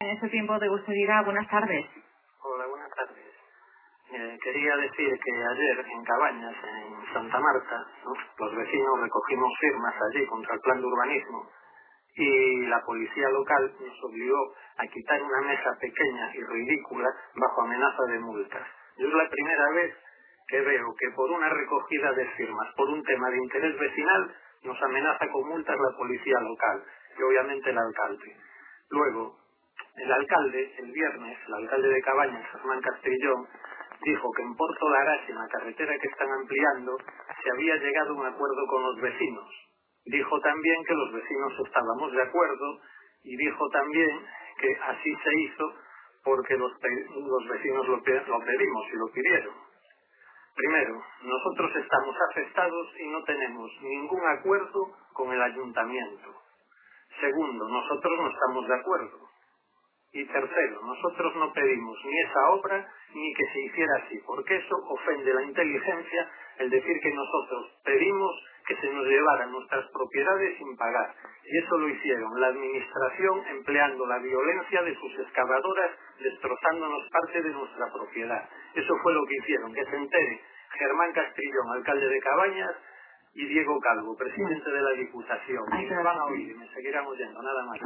En este tiempo de Gustería, buenas tardes. Hola, buenas tardes. Eh, quería decir que ayer en Cabañas, en Santa Marta, los vecinos recogimos firmas allí contra el plan de urbanismo y la policía local nos obligó a quitar una mesa pequeña y ridícula bajo amenaza de multas. Yo es la primera vez que veo que por una recogida de firmas, por un tema de interés vecinal, nos amenaza con multas la policía local y obviamente el alcalde. Luego, el alcalde, el viernes, el alcalde de Cabañas, Germán Castrillón, dijo que en Porto Larache, en la carretera que están ampliando, se había llegado a un acuerdo con los vecinos. Dijo también que los vecinos estábamos de acuerdo y dijo también que así se hizo porque los, vecinos lo pedimos y lo pidieron. Primero, nosotros estamos afectados y no tenemos ningún acuerdo con el ayuntamiento. Segundo, nosotros no estamos de acuerdo. Y tercero, nosotros no pedimos ni esa obra ni que se hiciera así, porque eso ofende la inteligencia el decir que nosotros pedimos que se nos llevaran nuestras propiedades sin pagar. Y eso lo hicieron la administración empleando la violencia de sus excavadoras, destrozándonos parte de nuestra propiedad. Eso fue lo que hicieron, que se entere Germán Castrillón, alcalde de Cabañas, y Diego Calvo, presidente de la Diputación. Y me van a oír me seguirán oyendo, nada más.